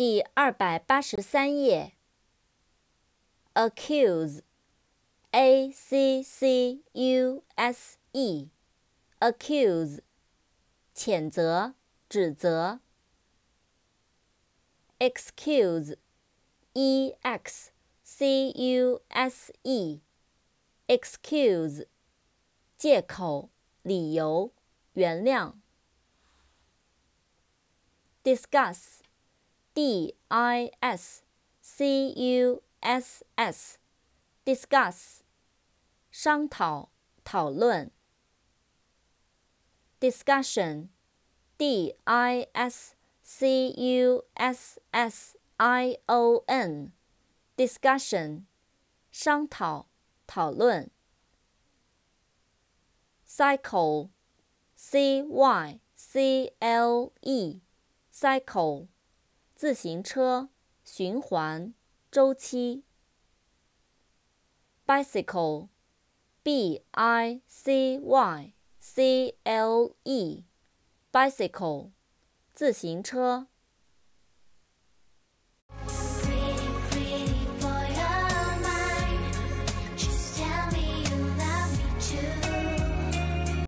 第二百八十三页。accuse，a c c u s e，accuse，谴责、指责。excuse，e x c u s e，excuse，借口、理由、原谅。discuss。D I S C U S S，discuss，商讨、讨论。discussion，D I S C U S S I O N，discussion，商讨、讨论。cycle，C Y C L E，cycle。 自行车循环周期。bicycle，b i c y c l e，bicycle，自行车。